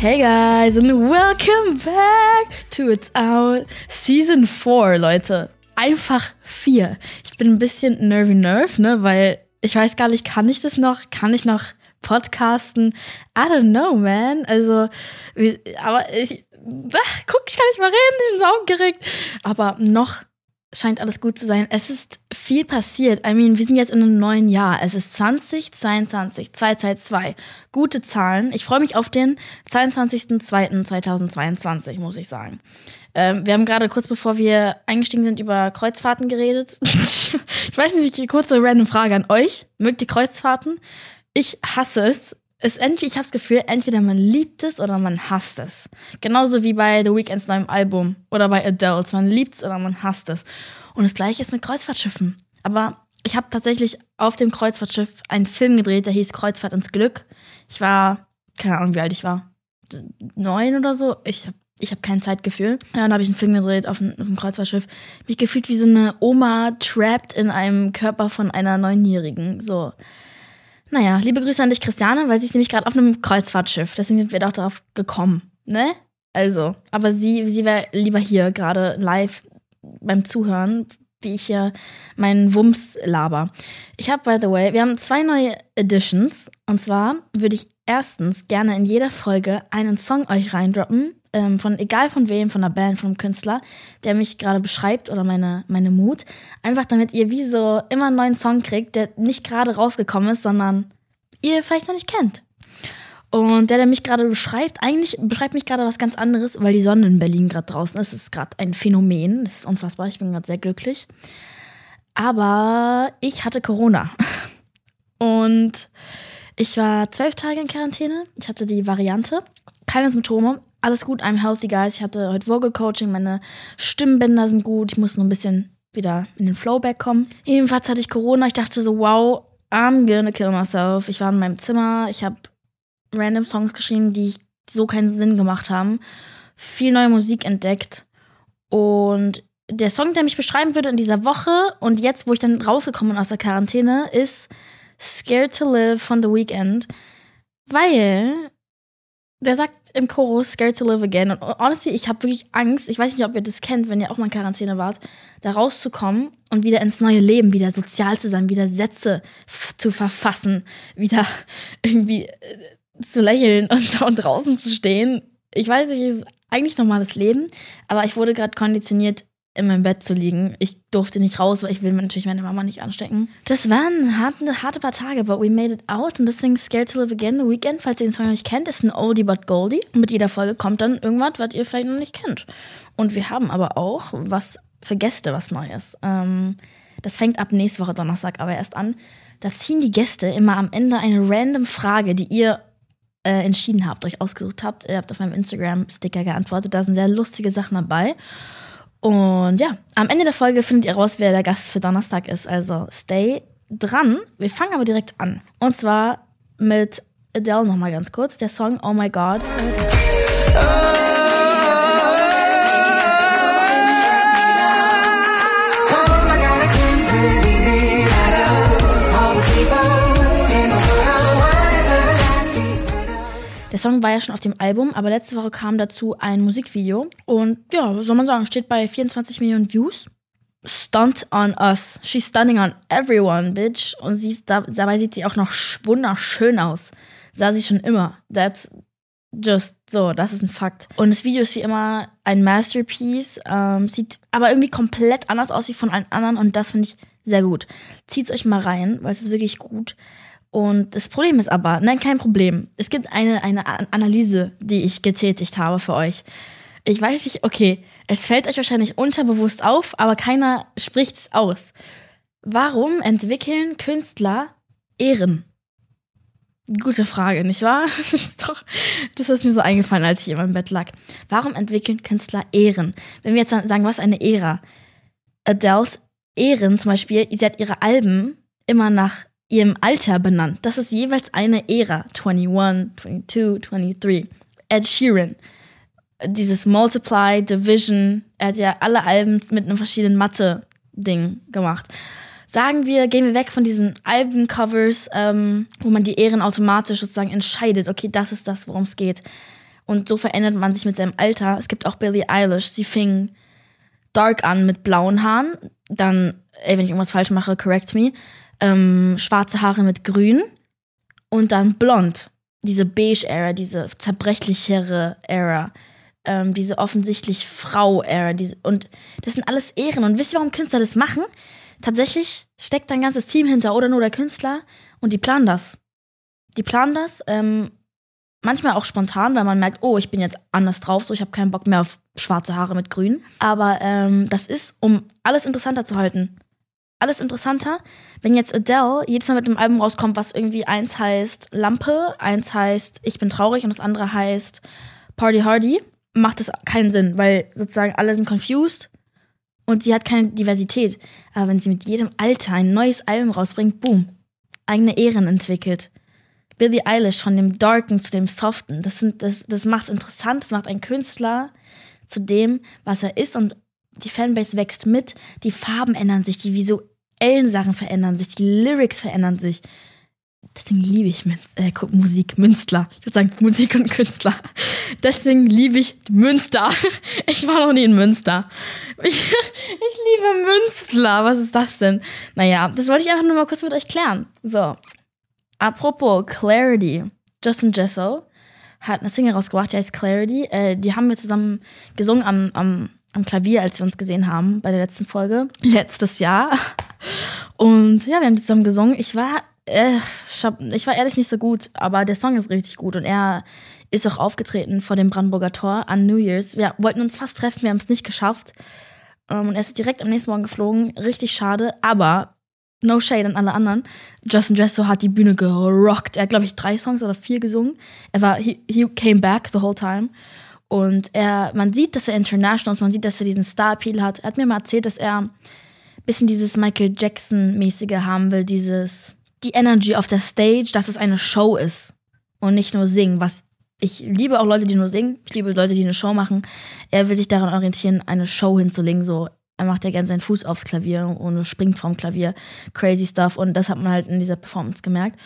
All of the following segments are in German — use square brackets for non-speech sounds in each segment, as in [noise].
Hey guys and welcome back to It's Out Season 4, Leute. Einfach 4. Ich bin ein bisschen nervy nerve, ne, weil ich weiß gar nicht, kann ich das noch? Kann ich noch podcasten? I don't know, man. Also, aber ich, ach, guck, ich kann nicht mal reden, ich bin so aufgeregt. Aber noch scheint alles gut zu sein. Es ist viel passiert. I mean, wir sind jetzt in einem neuen Jahr. Es ist 2022, 222. Gute Zahlen. Ich freue mich auf den 22.02.2022, muss ich sagen. Ähm, wir haben gerade kurz bevor wir eingestiegen sind über Kreuzfahrten geredet. [laughs] ich weiß nicht, kurze random Frage an euch. Mögt ihr Kreuzfahrten? Ich hasse es ist entweder, ich habe das Gefühl, entweder man liebt es oder man hasst es. Genauso wie bei The Weeknds neuem Album oder bei Adults. Man liebt es oder man hasst es. Und das gleiche ist mit Kreuzfahrtschiffen. Aber ich habe tatsächlich auf dem Kreuzfahrtschiff einen Film gedreht, der hieß Kreuzfahrt ins Glück. Ich war, keine Ahnung, wie alt ich war. Neun oder so. Ich habe ich hab kein Zeitgefühl. Ja, dann habe ich einen Film gedreht auf einem, auf einem Kreuzfahrtschiff. Mich gefühlt wie so eine Oma trapped in einem Körper von einer Neunjährigen. So. Naja, liebe Grüße an dich, Christiane, weil sie ist nämlich gerade auf einem Kreuzfahrtschiff. Deswegen sind wir doch darauf gekommen, ne? Also, aber sie, sie wäre lieber hier gerade live beim Zuhören, wie ich hier meinen Wumms laber. Ich habe, by the way, wir haben zwei neue Editions. Und zwar würde ich erstens gerne in jeder Folge einen Song euch reindroppen, ähm, von egal von wem, von einer Band, von einem Künstler, der mich gerade beschreibt oder meine, meine Mut. Einfach damit ihr wie so immer einen neuen Song kriegt, der nicht gerade rausgekommen ist, sondern ihr vielleicht noch nicht kennt. Und der, der mich gerade beschreibt, eigentlich beschreibt mich gerade was ganz anderes, weil die Sonne in Berlin gerade draußen ist. Es ist gerade ein Phänomen. Das ist unfassbar. Ich bin gerade sehr glücklich. Aber ich hatte Corona. [laughs] Und ich war zwölf Tage in Quarantäne. Ich hatte die Variante. Keine Symptome alles gut, I'm healthy, guys. Ich hatte heute Vocal Coaching, meine Stimmbänder sind gut. Ich muss nur ein bisschen wieder in den Flowback kommen. Jedenfalls hatte ich Corona. Ich dachte so, wow, I'm gonna kill myself. Ich war in meinem Zimmer. Ich habe random Songs geschrieben, die so keinen Sinn gemacht haben. Viel neue Musik entdeckt. Und der Song, der mich beschreiben würde in dieser Woche und jetzt, wo ich dann rausgekommen bin aus der Quarantäne, ist Scared to Live von The Weeknd. Weil der sagt im Chorus Scared to Live Again. Und honestly, ich habe wirklich Angst. Ich weiß nicht, ob ihr das kennt, wenn ihr auch mal in Quarantäne wart, da rauszukommen und wieder ins neue Leben, wieder sozial zu sein, wieder Sätze zu verfassen, wieder [laughs] irgendwie äh, zu lächeln und, [laughs] und draußen zu stehen. Ich weiß nicht, es ist eigentlich normales Leben, aber ich wurde gerade konditioniert, in meinem Bett zu liegen. Ich durfte nicht raus, weil ich will natürlich meine Mama nicht anstecken. Das waren harte, harte paar Tage, but we made it out und deswegen Scared to Live Again, The Weekend, falls ihr den Song noch nicht kennt, ist ein Oldie but Goldie. Mit jeder Folge kommt dann irgendwas, was ihr vielleicht noch nicht kennt. Und wir haben aber auch was für Gäste, was Neues. Ähm, das fängt ab nächste Woche Donnerstag aber erst an. Da ziehen die Gäste immer am Ende eine random Frage, die ihr äh, entschieden habt, euch ausgesucht habt. Ihr habt auf meinem Instagram-Sticker geantwortet. Da sind sehr lustige Sachen dabei. Und ja, am Ende der Folge findet ihr raus, wer der Gast für Donnerstag ist. Also stay dran. Wir fangen aber direkt an. Und zwar mit Adele nochmal ganz kurz. Der Song Oh My God. Der Song war ja schon auf dem Album, aber letzte Woche kam dazu ein Musikvideo. Und ja, soll man sagen, steht bei 24 Millionen Views. Stunt on us. She's stunning on everyone, bitch. Und sie ist da, dabei sieht sie auch noch wunderschön aus. Sah sie schon immer. That's just so, das ist ein Fakt. Und das Video ist wie immer ein Masterpiece. Ähm, sieht aber irgendwie komplett anders aus wie von allen anderen und das finde ich sehr gut. Zieht's euch mal rein, weil es ist wirklich gut. Und das Problem ist aber, nein, kein Problem. Es gibt eine, eine Analyse, die ich getätigt habe für euch. Ich weiß nicht, okay, es fällt euch wahrscheinlich unterbewusst auf, aber keiner spricht es aus. Warum entwickeln Künstler Ehren? Gute Frage, nicht wahr? [laughs] Das ist doch, das ist mir so eingefallen, als ich in meinem Bett lag. Warum entwickeln Künstler Ehren? Wenn wir jetzt sagen, was eine Ära? Adele's Ehren zum Beispiel, sie hat ihre Alben immer nach ihrem Alter benannt. Das ist jeweils eine Ära. 21, 22, 23. Ed Sheeran. Dieses Multiply, Division. Er hat ja alle Alben mit einem verschiedenen Mathe-Ding gemacht. Sagen wir, gehen wir weg von diesen Albencovers, ähm, wo man die Ehren automatisch sozusagen entscheidet, okay, das ist das, worum es geht. Und so verändert man sich mit seinem Alter. Es gibt auch Billie Eilish. Sie fing dark an mit blauen Haaren. Dann, ey, wenn ich irgendwas falsch mache, correct me. Ähm, schwarze Haare mit grün. Und dann blond. Diese Beige-Ära, diese zerbrechlichere Ära. Ähm, diese offensichtlich Frau-Ära. Und das sind alles Ehren. Und wisst ihr, warum Künstler das machen? Tatsächlich steckt ein ganzes Team hinter oder nur der Künstler und die planen das. Die planen das, ähm, manchmal auch spontan, weil man merkt, oh, ich bin jetzt anders drauf, so ich habe keinen Bock mehr auf schwarze Haare mit grün. Aber ähm, das ist, um alles interessanter zu halten. Alles interessanter, wenn jetzt Adele jedes Mal mit einem Album rauskommt, was irgendwie eins heißt Lampe, eins heißt Ich bin traurig und das andere heißt Party Hardy, macht das keinen Sinn, weil sozusagen alle sind confused und sie hat keine Diversität. Aber wenn sie mit jedem Alter ein neues Album rausbringt, boom, eigene Ehren entwickelt. Billie Eilish von dem Darken zu dem Soften. Das, das, das macht es interessant, das macht einen Künstler zu dem, was er ist und die Fanbase wächst mit, die Farben ändern sich, die visuellen Sachen verändern sich, die Lyrics verändern sich. Deswegen liebe ich äh, Musik, Münstler. Ich würde sagen Musik und Künstler. Deswegen liebe ich Münster. [laughs] Ich war noch nie in Münster. Ich, [laughs] ich liebe Münstler. Was ist das denn? Naja, das wollte ich einfach nur mal kurz mit euch klären. So, Apropos Clarity. Justin Jessel hat eine Single rausgebracht, die heißt Clarity. Äh, die haben wir zusammen gesungen am, am, am Klavier, als wir uns gesehen haben bei der letzten Folge. [laughs] Letztes Jahr. Und ja, wir haben zusammen gesungen. Ich war, äh, ich war ehrlich nicht so gut, aber der Song ist richtig gut. Und er ist auch aufgetreten vor dem Brandenburger Tor an New Year's. Wir wollten uns fast treffen, wir haben es nicht geschafft. Ähm, und er ist direkt am nächsten Morgen geflogen. Richtig schade, aber No Shade an alle anderen. Justin Dresso hat die Bühne gerockt. Er hat, glaube ich, drei Songs oder vier gesungen. Er war, he, he came back the whole time. Und er, man sieht, dass er international ist, man sieht, dass er diesen Star-Appeal hat. Er hat mir mal erzählt, dass er ein bisschen dieses Michael Jackson-mäßige haben will, dieses, die Energy auf der Stage, dass es eine Show ist und nicht nur singen, was ich liebe auch Leute, die nur singen. Ich liebe Leute, die eine Show machen. Er will sich daran orientieren, eine Show hinzulegen, so er macht ja gerne seinen Fuß aufs Klavier und springt vom Klavier. Crazy stuff. Und das hat man halt in dieser Performance gemerkt.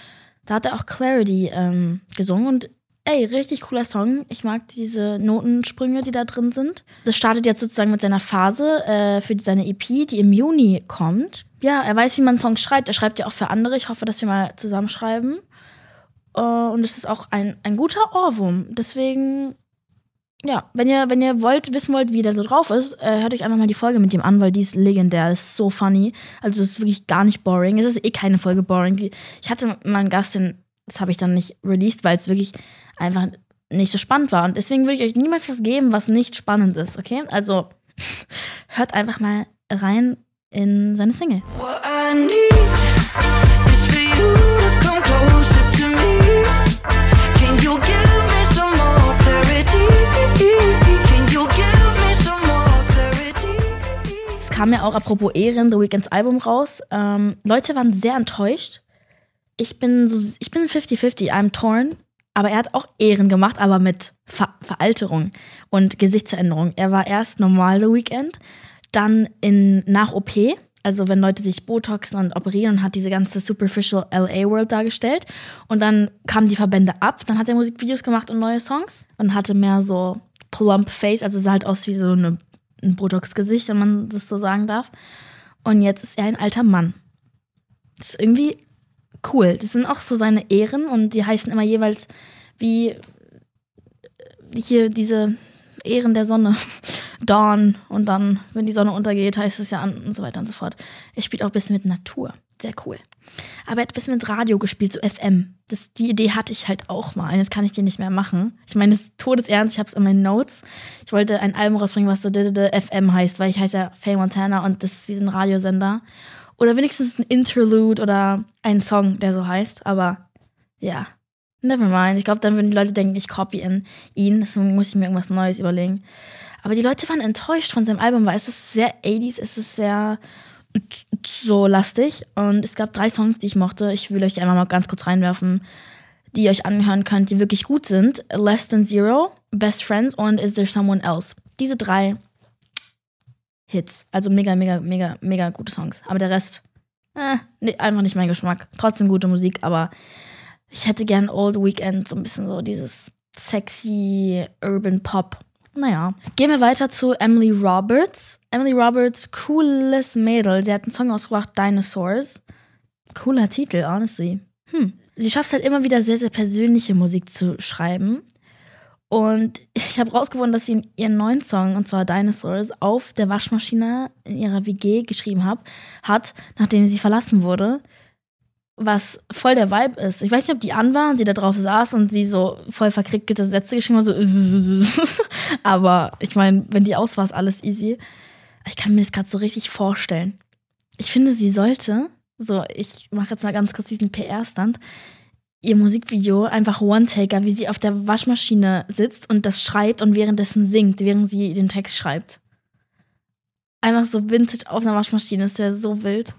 Da hat er auch Clarity ähm, gesungen und ey, richtig cooler Song. Ich mag diese Notensprünge, die da drin sind. Das startet jetzt sozusagen mit seiner Phase äh, für seine EP, die im Juni kommt. Ja, er weiß, wie man Songs schreibt. Er schreibt ja auch für andere. Ich hoffe, dass wir mal zusammenschreiben. Äh, und es ist auch ein, ein guter Ohrwurm. Deswegen ja, wenn ihr, wenn ihr wollt, wissen wollt, wie der so drauf ist, äh, hört euch einfach mal die Folge mit ihm an, weil die ist legendär, das ist so funny. Also das ist wirklich gar nicht boring. Es ist eh keine Folge boring. Die, ich hatte mal einen Gast, den, das habe ich dann nicht released, weil es wirklich einfach nicht so spannend war. Und deswegen würde ich euch niemals was geben, was nicht spannend ist, okay? Also [laughs] hört einfach mal rein in seine Single. Es kam ja auch apropos Ehren, The Weekends Album raus. Ähm, Leute waren sehr enttäuscht. Ich bin so, ich bin 50-50, I'm torn. Aber er hat auch Ehren gemacht, aber mit Ver Veralterung und Gesichtsveränderung. Er war erst normal The Weekend, dann in, nach OP, also wenn Leute sich Botoxen und operieren und hat diese ganze superficial LA World dargestellt. Und dann kamen die Verbände ab, dann hat er Musikvideos gemacht und neue Songs und hatte mehr so plump Face, also sah halt aus wie so eine, ein Botox-Gesicht, wenn man das so sagen darf. Und jetzt ist er ein alter Mann. Das ist irgendwie cool. Das sind auch so seine Ehren und die heißen immer jeweils wie hier diese Ehren der Sonne. [laughs] Dawn und dann, wenn die Sonne untergeht, heißt es ja an und so weiter und so fort. Er spielt auch ein bisschen mit Natur. Sehr cool. Aber er hat ein bisschen mit Radio gespielt, so FM. Das, die Idee hatte ich halt auch mal. Jetzt kann ich die nicht mehr machen. Ich meine, das ist todesernst. Ich habe es in meinen Notes. Ich wollte ein Album rausbringen, was so FM heißt, weil ich heiße ja Faye Montana und das ist wie so ein Radiosender. Oder wenigstens ein Interlude oder ein Song, der so heißt. Aber ja, never mind. Ich glaube, dann würden die Leute denken, ich copy in ihn. Deswegen muss ich mir irgendwas Neues überlegen. Aber die Leute waren enttäuscht von seinem Album, weil es ist sehr 80s, es ist sehr so lastig. Und es gab drei Songs, die ich mochte. Ich will euch einmal mal ganz kurz reinwerfen, die ihr euch anhören könnt, die wirklich gut sind. Less Than Zero, Best Friends und Is There Someone Else. Diese drei Hits. Also mega, mega, mega, mega gute Songs. Aber der Rest, äh, nee, einfach nicht mein Geschmack. Trotzdem gute Musik, aber ich hätte gern Old Weekend, so ein bisschen so dieses sexy Urban Pop. Naja. Gehen wir weiter zu Emily Roberts. Emily Roberts, cooles Mädel. Sie hat einen Song ausgebracht, Dinosaurs. Cooler Titel, honestly. Hm. Sie schafft halt immer wieder sehr, sehr persönliche Musik zu schreiben. Und ich habe rausgefunden, dass sie ihren neuen Song, und zwar Dinosaurs, auf der Waschmaschine in ihrer WG geschrieben hab, hat, nachdem sie verlassen wurde. Was voll der Vibe ist. Ich weiß nicht, ob die an war und sie da drauf saß und sie so voll verkrickelte Sätze geschrieben hat, so. [laughs] Aber ich meine, wenn die aus war, ist alles easy. Ich kann mir das gerade so richtig vorstellen. Ich finde, sie sollte, so, ich mache jetzt mal ganz kurz diesen PR-Stand, ihr Musikvideo einfach One-Taker, wie sie auf der Waschmaschine sitzt und das schreibt und währenddessen singt, während sie den Text schreibt. Einfach so Vintage auf einer Waschmaschine, das wäre so wild.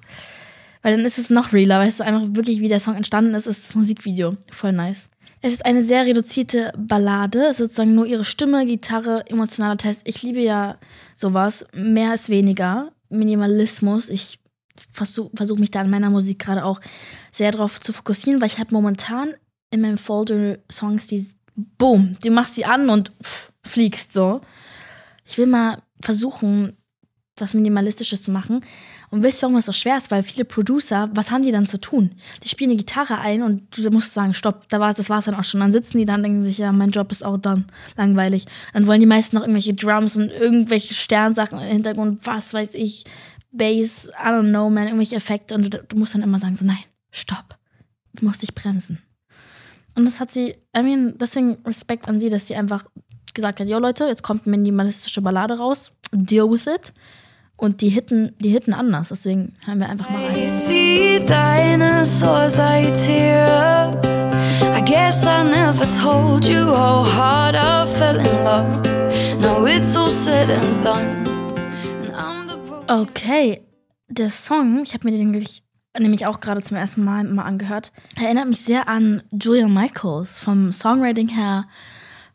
Weil dann ist es noch realer, weißt du, einfach wirklich, wie der Song entstanden ist, ist das Musikvideo. Voll nice. Es ist eine sehr reduzierte Ballade, sozusagen nur ihre Stimme, Gitarre, emotionaler Test. Ich liebe ja sowas. Mehr ist weniger. Minimalismus. Ich versuche versuch mich da in meiner Musik gerade auch sehr darauf zu fokussieren, weil ich habe momentan in meinem Folder Songs, die boom, die machst sie an und fliegst so. Ich will mal versuchen, was Minimalistisches zu machen. Und wisst ihr, warum es so schwer ist? Weil viele Producer, was haben die dann zu tun? Die spielen eine Gitarre ein und du musst sagen, stopp, da war, das war es dann auch schon. Dann sitzen die da und denken sich, ja, mein Job ist auch dann langweilig. Dann wollen die meisten noch irgendwelche Drums und irgendwelche Sternsachen im Hintergrund, was weiß ich, Bass, I don't know, man, irgendwelche Effekte. Und du, du musst dann immer sagen, so, nein, stopp. Du musst dich bremsen. Und das hat sie, I mean, deswegen Respekt an sie, dass sie einfach gesagt hat, yo Leute, jetzt kommt eine minimalistische Ballade raus, deal with it. Und die hitten, die hitten anders, deswegen hören wir einfach mal rein. I see. I guess I never told you how hard I fell in love. Now it's all said and done. Okay, der Song, ich habe mir den nämlich, nämlich auch gerade zum ersten Mal mal angehört, erinnert mich sehr an Julia Michaels vom Songwriting her,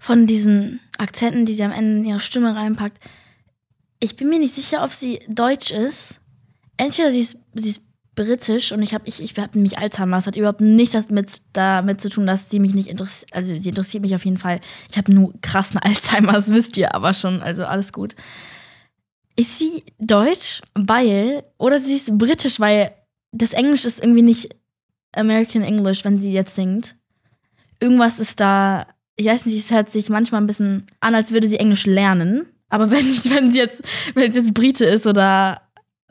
von diesen Akzenten, die sie am Ende in ihre Stimme reinpackt. Ich bin mir nicht sicher, ob sie deutsch ist. Entweder sie ist, sie ist britisch und ich habe ich, ich hab nämlich Alzheimer. Das hat überhaupt nichts damit, damit zu tun, dass sie mich nicht interessiert. Also sie interessiert mich auf jeden Fall. Ich habe nur krassen [laughs] Alzheimer, das wisst ihr aber schon. Also alles gut. Ist sie deutsch, weil, oder sie ist britisch, weil das Englisch ist irgendwie nicht American English, wenn sie jetzt singt. Irgendwas ist da, ich weiß nicht, es hört sich manchmal ein bisschen an, als würde sie Englisch lernen. Aber [laughs] wenn, ich, wenn sie jetzt, wenn sie jetzt Brite ist oder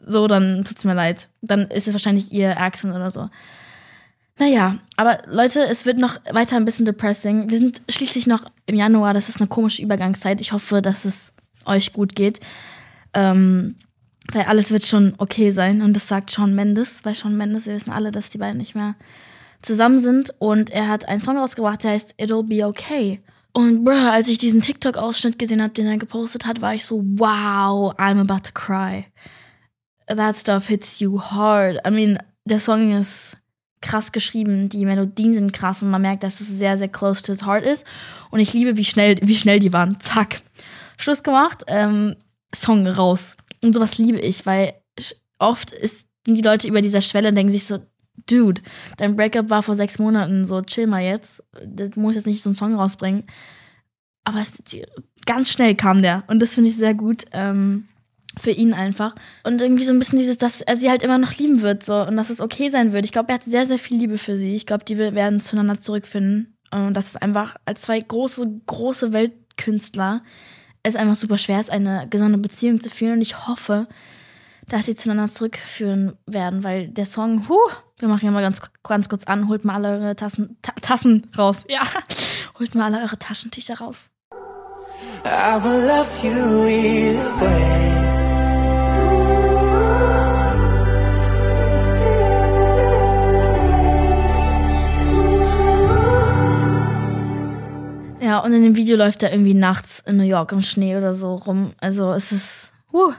so, dann tut's mir leid. Dann ist es wahrscheinlich ihr Accent oder so. Naja, aber Leute, es wird noch weiter ein bisschen depressing. Wir sind schließlich noch im Januar, das ist eine komische Übergangszeit. Ich hoffe, dass es euch gut geht. Ähm, weil alles wird schon okay sein. Und das sagt Sean Mendes, weil Sean Mendes, wir wissen alle, dass die beiden nicht mehr zusammen sind. Und er hat einen Song rausgebracht, der heißt It'll Be Okay. Und bruh, als ich diesen TikTok-Ausschnitt gesehen habe, den er gepostet hat, war ich so, wow, I'm about to cry. That stuff hits you hard. I mean, der Song ist krass geschrieben, die Melodien sind krass und man merkt, dass es sehr, sehr close to his heart ist. Und ich liebe, wie schnell, wie schnell die waren. Zack. Schluss gemacht, ähm, Song raus. Und sowas liebe ich, weil oft ist, sind die Leute über dieser Schwelle und denken sich so, Dude, dein Breakup war vor sechs Monaten, so chill mal jetzt. Das muss jetzt nicht so einen Song rausbringen. Aber es, ganz schnell kam der. Und das finde ich sehr gut. Ähm, für ihn einfach. Und irgendwie so ein bisschen dieses, dass er sie halt immer noch lieben wird, so und dass es okay sein wird. Ich glaube, er hat sehr, sehr viel Liebe für sie. Ich glaube, die werden zueinander zurückfinden. Und das ist einfach als zwei große, große Weltkünstler es einfach super schwer ist, eine gesunde Beziehung zu führen. Und ich hoffe, dass sie zueinander zurückführen werden, weil der Song, huh, wir machen ja mal ganz, ganz kurz an, holt mal alle eure Tassen, Ta Tassen raus. Ja, [laughs] holt mal alle eure Taschentücher raus. I will love you either way. Und in dem Video läuft er irgendwie nachts in New York im Schnee oder so rum. Also es ist, huh,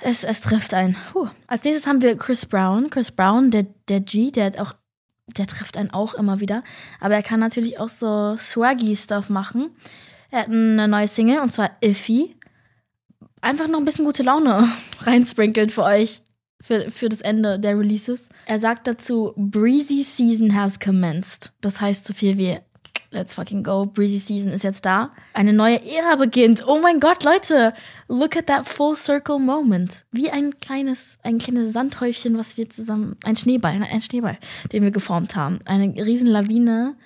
es, es trifft einen. Huh. Als nächstes haben wir Chris Brown. Chris Brown, der, der G, der hat auch, der trifft einen auch immer wieder. Aber er kann natürlich auch so swaggy Stuff machen. Er hat eine neue Single und zwar Iffy. Einfach noch ein bisschen gute Laune [laughs] reinsprinkeln für euch. Für, für das Ende der Releases. Er sagt dazu, Breezy Season has commenced. Das heißt so viel wie let's fucking go. Breezy Season ist jetzt da. Eine neue Ära beginnt. Oh mein Gott, Leute, look at that full circle moment. Wie ein kleines, ein kleines Sandhäufchen, was wir zusammen, ein Schneeball, ein Schneeball, den wir geformt haben. Eine riesen Lawine.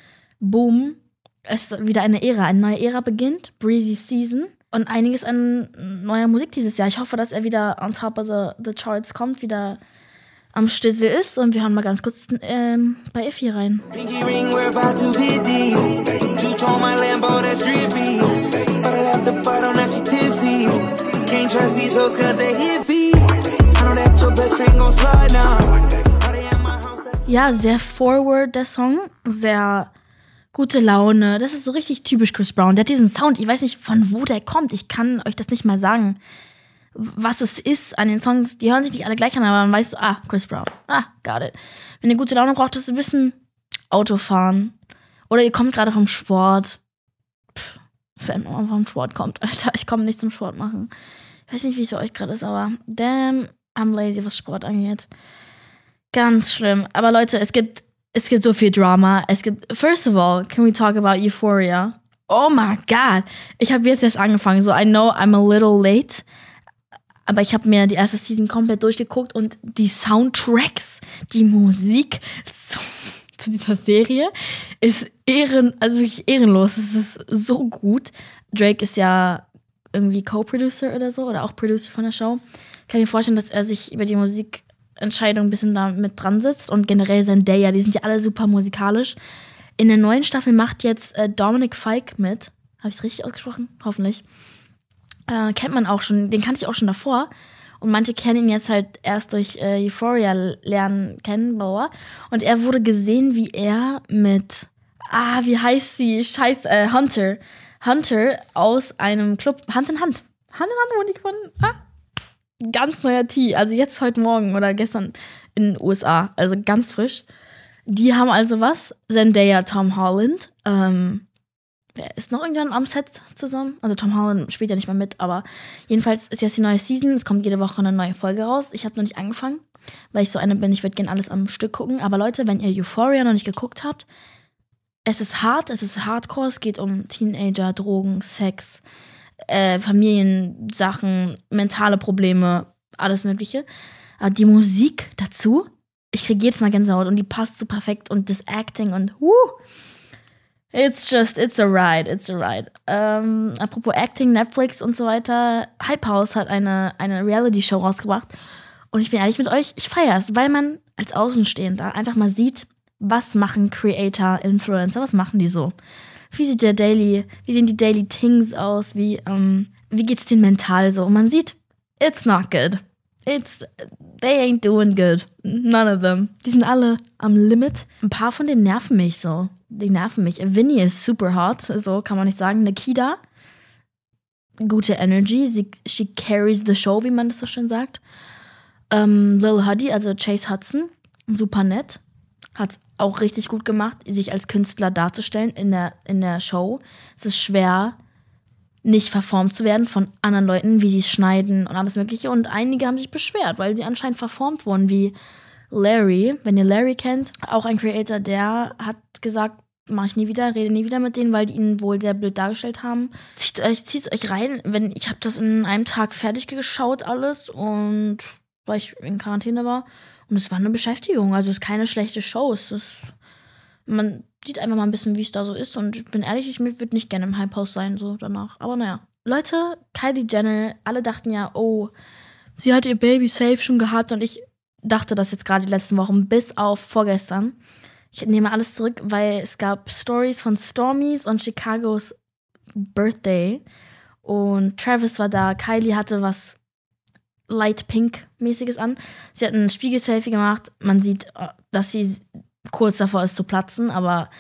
Boom. Es ist wieder eine Ära. Eine neue Ära beginnt. Breezy Season. Und einiges an neuer Musik dieses Jahr. Ich hoffe, dass er wieder on top of the, the charts kommt, wieder am Stissel ist. Und wir hören mal ganz kurz ähm, bei Effie rein. Pinky ring, we're about to hit deep. Two-tone my Lambo, that's drippy. But I left the bottle, now she tipsy. Can't trust these hoes cause they hippie. I know that your best friend gon' slide now. Ja, sehr forward der Song. Sehr gute Laune. Das ist so richtig typisch Chris Brown. Der hat diesen Sound. Ich weiß nicht, von wo der kommt. Ich kann euch das nicht mal sagen was es ist an den Songs. Die hören sich nicht alle gleich an, aber dann weißt du, ah, Chris Brown. Ah, got it. Wenn ihr gute Laune braucht, ist ein bisschen Autofahren. Oder ihr kommt gerade vom Sport. Pff, wenn man vom Sport kommt, [laughs] Alter. Ich komme nicht zum Sport machen. Ich weiß nicht, wie es für euch gerade ist, aber damn, I'm lazy, was Sport angeht. Ganz schlimm. Aber Leute, es gibt, es gibt so viel Drama. Es gibt, first of all, can we talk about Euphoria? Oh my God. Ich habe jetzt erst angefangen, so I know I'm a little late. Aber ich habe mir die erste Season komplett durchgeguckt und die Soundtracks, die Musik zu, [laughs] zu dieser Serie ist ehren, also wirklich ehrenlos. Es ist so gut. Drake ist ja irgendwie Co-Producer oder so oder auch Producer von der Show. Kann mir vorstellen, dass er sich über die Musikentscheidung ein bisschen da mit dran sitzt und generell Zendaya, die sind ja alle super musikalisch. In der neuen Staffel macht jetzt äh, Dominic Fike mit. Habe ich es richtig ausgesprochen? Hoffentlich äh, kennt man auch schon, den kannte ich auch schon davor. Und manche kennen ihn jetzt halt erst durch äh, Euphoria lernen kennen, Bauer. Und er wurde gesehen, wie er mit, ah, wie heißt sie? Scheiß, äh, Hunter. Hunter aus einem Club, Hand in Hand. Hand in Hand wurde die gewonnen. Ah, ganz neuer Tee. Also jetzt heute Morgen oder gestern in den USA. Also ganz frisch. Die haben also was? Zendaya, Tom Holland. Ähm, wer ist noch irgendwann am Set zusammen? Also Tom Holland spielt ja nicht mehr mit, aber jedenfalls ist jetzt die neue Season. Es kommt jede Woche eine neue Folge raus. Ich habe noch nicht angefangen, weil ich so eine bin, ich würde gerne alles am Stück gucken. Aber Leute, wenn ihr Euphoria noch nicht geguckt habt, es ist hart, es ist hardcore, es geht um Teenager, Drogen, Sex, äh, Familiensachen, mentale Probleme, alles Mögliche. Aber die Musik dazu, ich kriege jedes Mal Gänsehaut und die passt so perfekt und das Acting und huh, It's just, it's a ride, it's a ride. Ähm, apropos Acting, Netflix und so weiter. Hype House hat eine, eine Reality-Show rausgebracht. Und ich bin ehrlich mit euch, ich feiere es, weil man als Außenstehender einfach mal sieht, was machen Creator, Influencer, was machen die so? Wie sieht der Daily, wie sehen die Daily Things aus? Wie, ähm, wie geht's denen mental so? Und man sieht, it's not good. It's, they ain't doing good. None of them. Die sind alle am Limit. Ein paar von denen nerven mich so. Die nerven mich. Vinny ist super hot, so kann man nicht sagen. Nikita, gute Energy. Sie, she carries the show, wie man das so schön sagt. Ähm, Lil Huddy, also Chase Hudson, super nett. Hat auch richtig gut gemacht, sich als Künstler darzustellen in der, in der Show. Es ist schwer, nicht verformt zu werden von anderen Leuten, wie sie schneiden und alles Mögliche. Und einige haben sich beschwert, weil sie anscheinend verformt wurden, wie Larry. Wenn ihr Larry kennt, auch ein Creator, der hat gesagt, mache ich nie wieder, rede nie wieder mit denen, weil die ihn wohl sehr blöd dargestellt haben. Zieht euch, zieht euch rein, wenn ich habe das in einem Tag fertig geschaut alles und weil ich in Quarantäne war und es war eine Beschäftigung, also es ist keine schlechte Show, es ist man sieht einfach mal ein bisschen, wie es da so ist. Und ich bin ehrlich, ich würde nicht gerne im Hype House sein, so danach. Aber naja. Leute, Kylie Jenner, alle dachten ja, oh, sie hat ihr Baby safe schon gehabt. Und ich dachte das jetzt gerade die letzten Wochen, bis auf vorgestern. Ich nehme alles zurück, weil es gab Stories von Stormys und Chicagos Birthday. Und Travis war da. Kylie hatte was Light Pink-mäßiges an. Sie hat ein Spiegel-Selfie gemacht. Man sieht, äh, dass sie kurz davor ist zu platzen, aber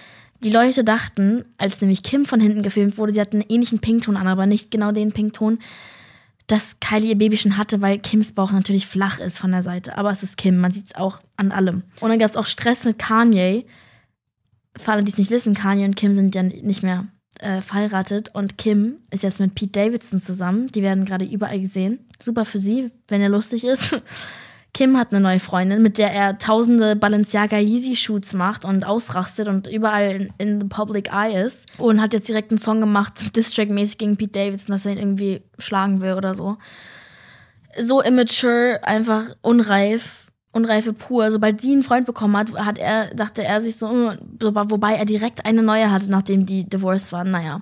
die Leute dachten, als nämlich Kim von hinten gefilmt wurde, sie hat einen ähnlichen Pinkton an, aber nicht genau den Pinkton, dass Kylie ihr Baby schon hatte, weil Kims Bauch natürlich flach ist von der Seite. Aber es ist Kim, man sieht es auch an allem. Und dann gab es auch Stress mit Kanye. Für alle, die es nicht wissen, Kanye und Kim sind ja nicht mehr äh, verheiratet. Und Kim ist jetzt mit Pete Davidson zusammen. Die werden gerade überall gesehen. Super für sie, wenn er lustig ist. [laughs] Kim hat eine neue Freundin, mit der er tausende Balenciaga Yeezy Shoots macht und ausrastet und überall in, in the public eye ist. Und hat jetzt direkt einen Song gemacht, Distrack-mäßig gegen Pete Davidson, dass er ihn irgendwie schlagen will oder so. So immature, einfach unreif. Unreife pur. Sobald sie einen Freund bekommen hat, hat er, dachte er sich so, uh, wobei er direkt eine neue hatte, nachdem die divorced waren. Naja,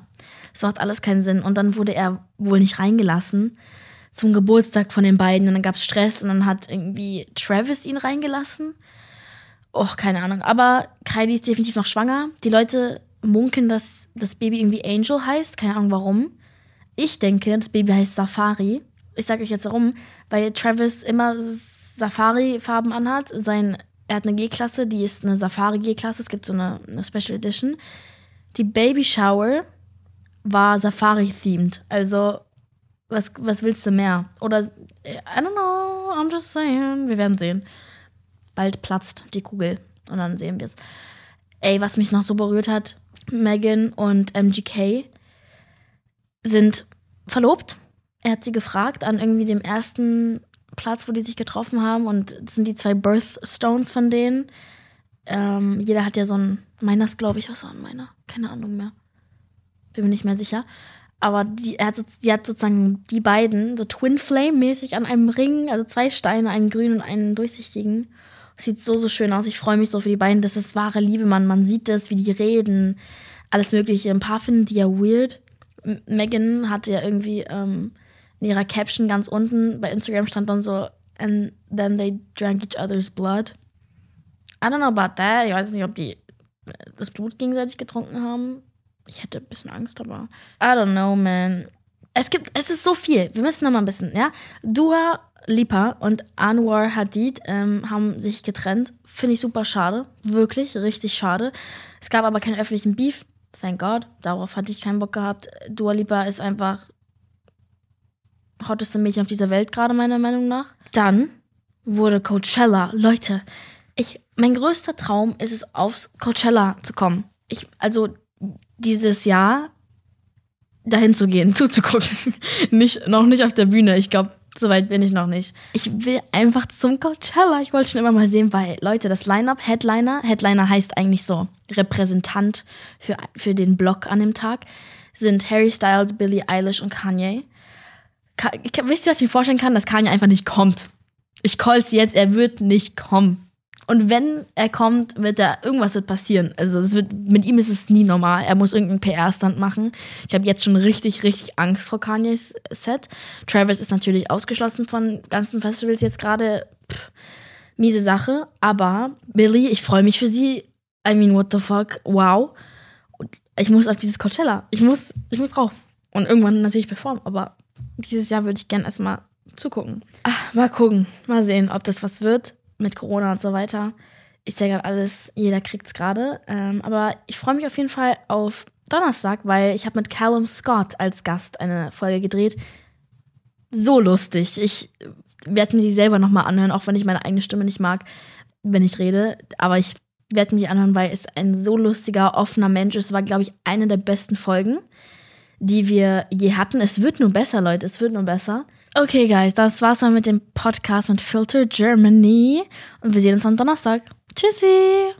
es macht alles keinen Sinn. Und dann wurde er wohl nicht reingelassen zum Geburtstag von den beiden und dann gab es Stress und dann hat irgendwie Travis ihn reingelassen. Och, keine Ahnung. Aber Kylie ist definitiv noch schwanger. Die Leute munkeln, dass das Baby irgendwie Angel heißt. Keine Ahnung warum. Ich denke, das Baby heißt Safari. Ich sage euch jetzt warum. Weil Travis immer Safari-Farben anhat. Sein, er hat eine G-Klasse, die ist eine Safari-G-Klasse. Es gibt so eine, eine Special Edition. Die Baby Shower war Safari-themed. Also was, was willst du mehr? Oder, I don't know, I'm just saying. Wir werden sehen. Bald platzt die Kugel und dann sehen wir es. Ey, was mich noch so berührt hat, Megan und MGK sind verlobt. Er hat sie gefragt an irgendwie dem ersten Platz, wo die sich getroffen haben. Und das sind die zwei Birthstones von denen. Ähm, jeder hat ja so ein, meiner glaube ich, was war meiner? Keine Ahnung mehr. Bin mir nicht mehr sicher. Aber die, er hat, die hat sozusagen die beiden, so Twin Flame-mäßig an einem Ring, also zwei Steine, einen grünen und einen durchsichtigen. Sieht so, so schön aus. Ich freue mich so für die beiden. Das ist wahre Liebe, man. Man sieht das, wie die reden, alles Mögliche. Ein paar finden die ja weird. Megan hatte ja irgendwie ähm, in ihrer Caption ganz unten bei Instagram stand dann so, and then they drank each other's blood. I don't know about that. Ich weiß nicht, ob die äh, das Blut gegenseitig getrunken haben. Ich hätte ein bisschen Angst, aber I don't know, man. Es gibt, es ist so viel. Wir müssen noch mal ein bisschen, ja. Dua Lipa und Anwar Hadid ähm, haben sich getrennt. Finde ich super schade. Wirklich, richtig schade. Es gab aber keinen öffentlichen Beef. Thank God. Darauf hatte ich keinen Bock gehabt. Dua Lipa ist einfach hotteste Mädchen auf dieser Welt gerade, meiner Meinung nach. Dann wurde Coachella. Leute, ich, mein größter Traum ist es, aufs Coachella zu kommen. Ich, also dieses Jahr dahin zu gehen, [laughs] zuzugucken. nicht, noch nicht auf der Bühne. Ich glaube, so weit bin ich noch nicht. Ich will einfach zum Coachella. Ich wollte schon immer mal sehen, weil, Leute, das Line-Up, Headliner, Headliner heißt eigentlich so Repräsentant für, für den Block an dem Tag, sind Harry Styles, Billie Eilish und Kanye. Ka wisst ihr, was ich mir vorstellen kann? Dass Kanye einfach nicht kommt. Ich call's jetzt, er wird nicht kommen. Und wenn er kommt, wird er, irgendwas wird passieren. Also es wird, mit ihm ist es nie normal. Er muss irgendeinen PR-Stand machen. Ich habe jetzt schon richtig, richtig Angst vor Kanyes Set. Travis ist natürlich ausgeschlossen von ganzen Festivals jetzt gerade. Miese Sache. Aber Billy, ich freue mich für sie. I mean, what the fuck? Wow. Ich muss auf dieses Coachella. Ich muss, ich muss drauf. Und irgendwann natürlich performen. Aber dieses Jahr würde ich gerne erstmal zugucken. Ach, mal gucken. Mal sehen, ob das was wird mit Corona und so weiter. Ist ja gerade alles, jeder kriegt es gerade. Ähm, aber ich freue mich auf jeden Fall auf Donnerstag, weil ich habe mit Callum Scott als Gast eine Folge gedreht. So lustig. Ich werde mir die selber nochmal anhören, auch wenn ich meine eigene Stimme nicht mag, wenn ich rede. Aber ich werde mich anhören, weil es ein so lustiger, offener Mensch ist. Es war, glaube ich, eine der besten Folgen, die wir je hatten. Es wird nur besser, Leute. Es wird nur besser. Okay, guys, das war's dann mit dem Podcast mit Filter Germany. Und wir sehen uns am Donnerstag. Tschüssi!